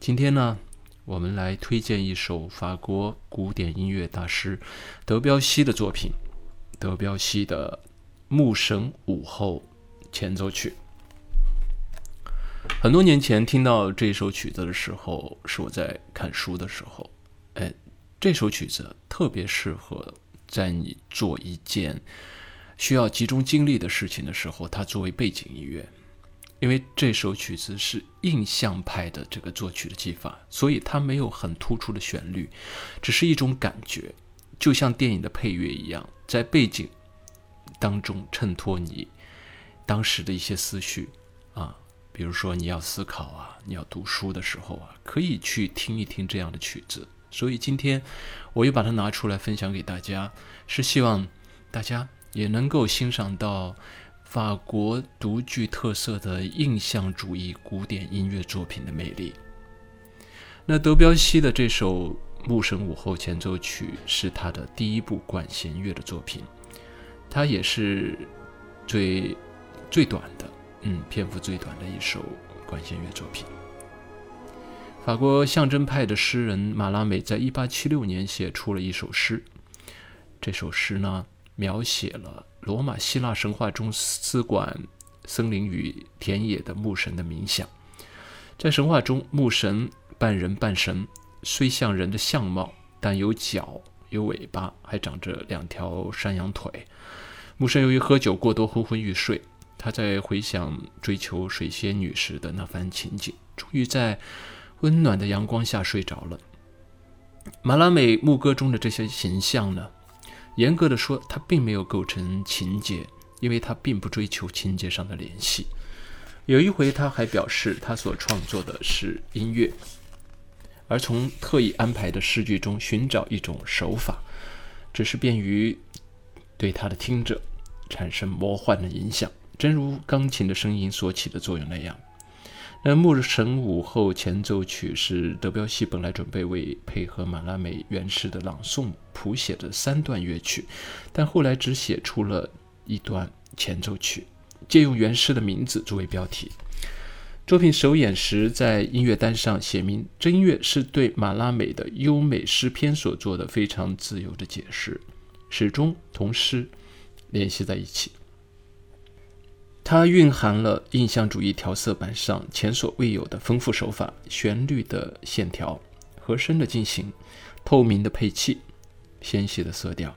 今天呢，我们来推荐一首法国古典音乐大师德彪西的作品——德彪西的《牧神午后前奏曲》。很多年前听到这首曲子的时候，是我在看书的时候。哎，这首曲子特别适合在你做一件需要集中精力的事情的时候，它作为背景音乐。因为这首曲子是印象派的这个作曲的技法，所以它没有很突出的旋律，只是一种感觉，就像电影的配乐一样，在背景当中衬托你当时的一些思绪啊。比如说你要思考啊，你要读书的时候啊，可以去听一听这样的曲子。所以今天我又把它拿出来分享给大家，是希望大家也能够欣赏到法国独具特色的印象主义古典音乐作品的魅力。那德彪西的这首《牧神午后前奏曲》是他的第一部管弦乐的作品，它也是最最短的。嗯，篇幅最短的一首管弦乐作品。法国象征派的诗人马拉美在1876年写出了一首诗。这首诗呢，描写了罗马希腊神话中司管森林与田野的牧神的冥想。在神话中，牧神半人半神，虽像人的相貌，但有脚、有尾巴，还长着两条山羊腿。牧神由于喝酒过多，昏昏欲睡。他在回想追求水仙女时的那番情景，终于在温暖的阳光下睡着了。马拉美牧歌中的这些形象呢，严格的说，它并没有构成情节，因为他并不追求情节上的联系。有一回，他还表示他所创作的是音乐，而从特意安排的诗句中寻找一种手法，只是便于对他的听者产生魔幻的影响。真如钢琴的声音所起的作用那样，那《牧神午后前奏曲》是德彪西本来准备为配合马拉美原诗的朗诵谱写的三段乐曲，但后来只写出了一段前奏曲，借用原诗的名字作为标题。作品首演时在音乐单上写明，这音乐是对马拉美的优美诗篇所做的非常自由的解释，始终同诗联系在一起。它蕴含了印象主义调色板上前所未有的丰富手法：旋律的线条、和声的进行、透明的配器、纤细的色调。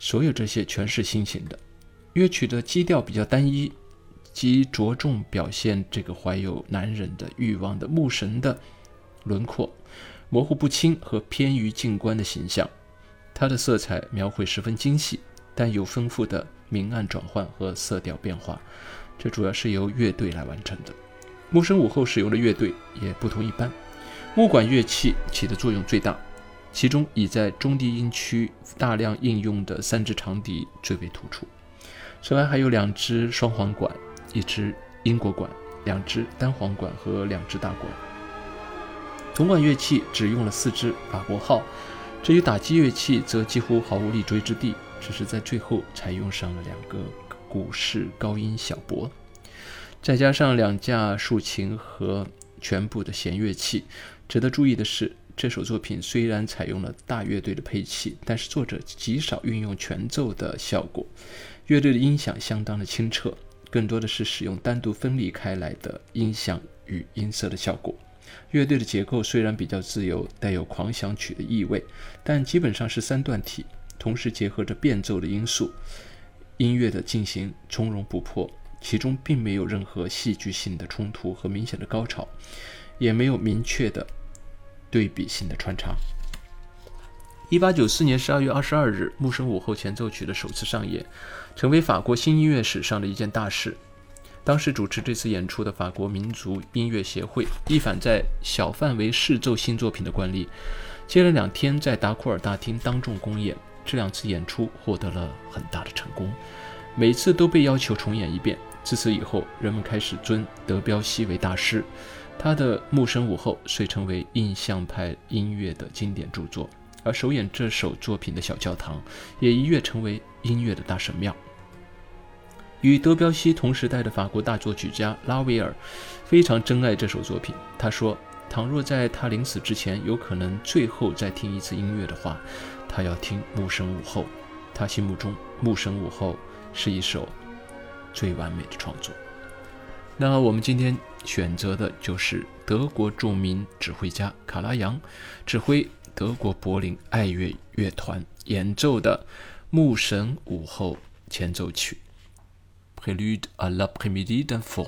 所有这些全是新型的。乐曲的基调比较单一，即着重表现这个怀有男人的欲望的牧神的轮廓，模糊不清和偏于静观的形象。它的色彩描绘十分精细，但有丰富的。明暗转换和色调变化，这主要是由乐队来完成的。木声午后使用的乐队也不同一般，木管乐器起的作用最大，其中以在中低音区大量应用的三支长笛最为突出。此外还有两支双簧管、一支英国管、两支单簧管和两支大管。铜管乐器只用了四支法国号，至于打击乐器则几乎毫无立锥之地。只是在最后才用上了两个古式高音小拨，再加上两架竖琴和全部的弦乐器。值得注意的是，这首作品虽然采用了大乐队的配器，但是作者极少运用全奏的效果。乐队的音响相当的清澈，更多的是使用单独分离开来的音响与音色的效果。乐队的结构虽然比较自由，带有狂想曲的意味，但基本上是三段体。同时结合着变奏的因素，音乐的进行从容不迫，其中并没有任何戏剧性的冲突和明显的高潮，也没有明确的对比性的穿插。一八九四年十二月二十二日，《牧神午后前奏曲》的首次上演，成为法国新音乐史上的一件大事。当时主持这次演出的法国民族音乐协会一反在小范围试奏新作品的惯例，接连两天在达库尔大厅当众公演。这两次演出获得了很大的成功，每次都被要求重演一遍。自此以后，人们开始尊德彪西为大师，他的《牧神午后》遂成为印象派音乐的经典著作，而首演这首作品的小教堂也一跃成为音乐的大神庙。与德彪西同时代的法国大作曲家拉威尔非常珍爱这首作品。他说：“倘若在他临死之前有可能最后再听一次音乐的话，他要听《牧神午后》。他心目中，《牧神午后》是一首最完美的创作。”那我们今天选择的就是德国著名指挥家卡拉扬指挥德国柏林爱乐乐团演奏的《牧神午后》前奏曲。Prélude à l'après-midi d'un faune.